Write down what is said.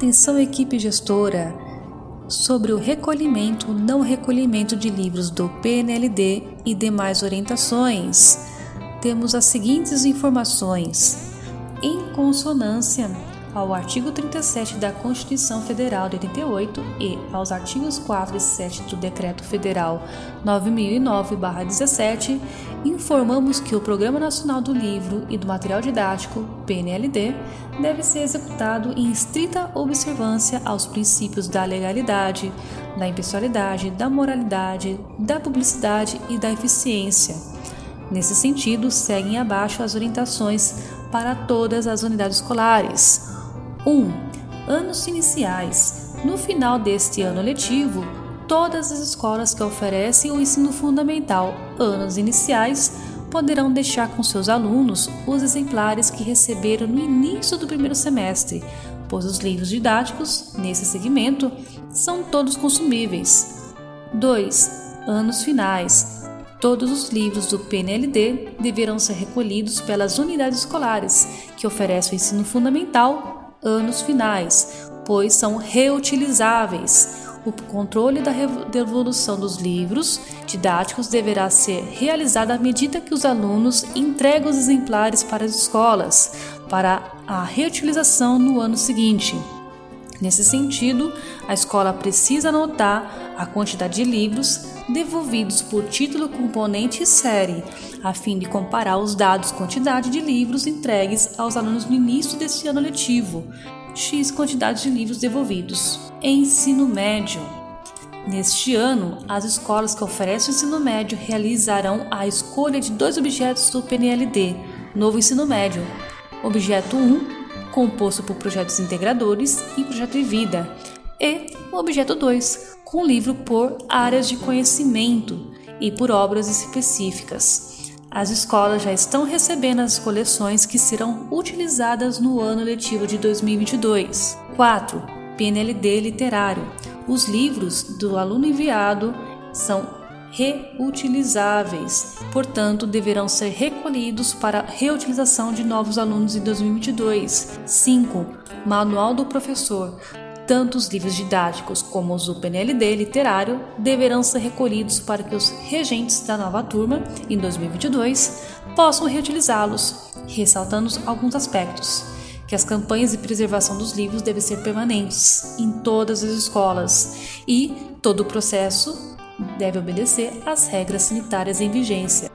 Atenção, equipe gestora! Sobre o recolhimento não recolhimento de livros do PNLD e demais orientações, temos as seguintes informações. Em consonância ao artigo 37 da Constituição Federal de 88 e aos artigos 4 e 7 do Decreto Federal 9009-17, informamos que o Programa Nacional do Livro e do Material Didático, PNLD, deve ser executado em estrita observância aos princípios da legalidade, da impessoalidade, da moralidade, da publicidade e da eficiência. Nesse sentido, seguem abaixo as orientações para todas as unidades escolares. 1. Anos iniciais. No final deste ano letivo, todas as escolas que oferecem o ensino fundamental anos iniciais poderão deixar com seus alunos os exemplares que receberam no início do primeiro semestre, pois os livros didáticos, nesse segmento, são todos consumíveis. 2. Anos finais. Todos os livros do PNLD deverão ser recolhidos pelas unidades escolares que oferecem o ensino fundamental anos finais, pois são reutilizáveis. O controle da devolução dos livros didáticos deverá ser realizado à medida que os alunos entregam os exemplares para as escolas, para a reutilização no ano seguinte. Nesse sentido, a escola precisa anotar a quantidade de livros devolvidos por título, componente e série, a fim de comparar os dados quantidade de livros entregues aos alunos no início deste ano letivo, X quantidade de livros devolvidos. Ensino médio. Neste ano, as escolas que oferecem o ensino médio realizarão a escolha de dois objetos do PNLD, novo ensino médio. Objeto 1, composto por projetos integradores e projeto de vida, e o objeto 2, com livro por áreas de conhecimento e por obras específicas. As escolas já estão recebendo as coleções que serão utilizadas no ano letivo de 2022. 4. PNLD literário. Os livros do aluno enviado são reutilizáveis, portanto, deverão ser recolhidos para reutilização de novos alunos em 2022. 5. Manual do professor. Tanto os livros didáticos como os do PNLD literário deverão ser recolhidos para que os regentes da nova turma, em 2022, possam reutilizá-los, ressaltando alguns aspectos que as campanhas de preservação dos livros devem ser permanentes em todas as escolas e todo o processo deve obedecer às regras sanitárias em vigência.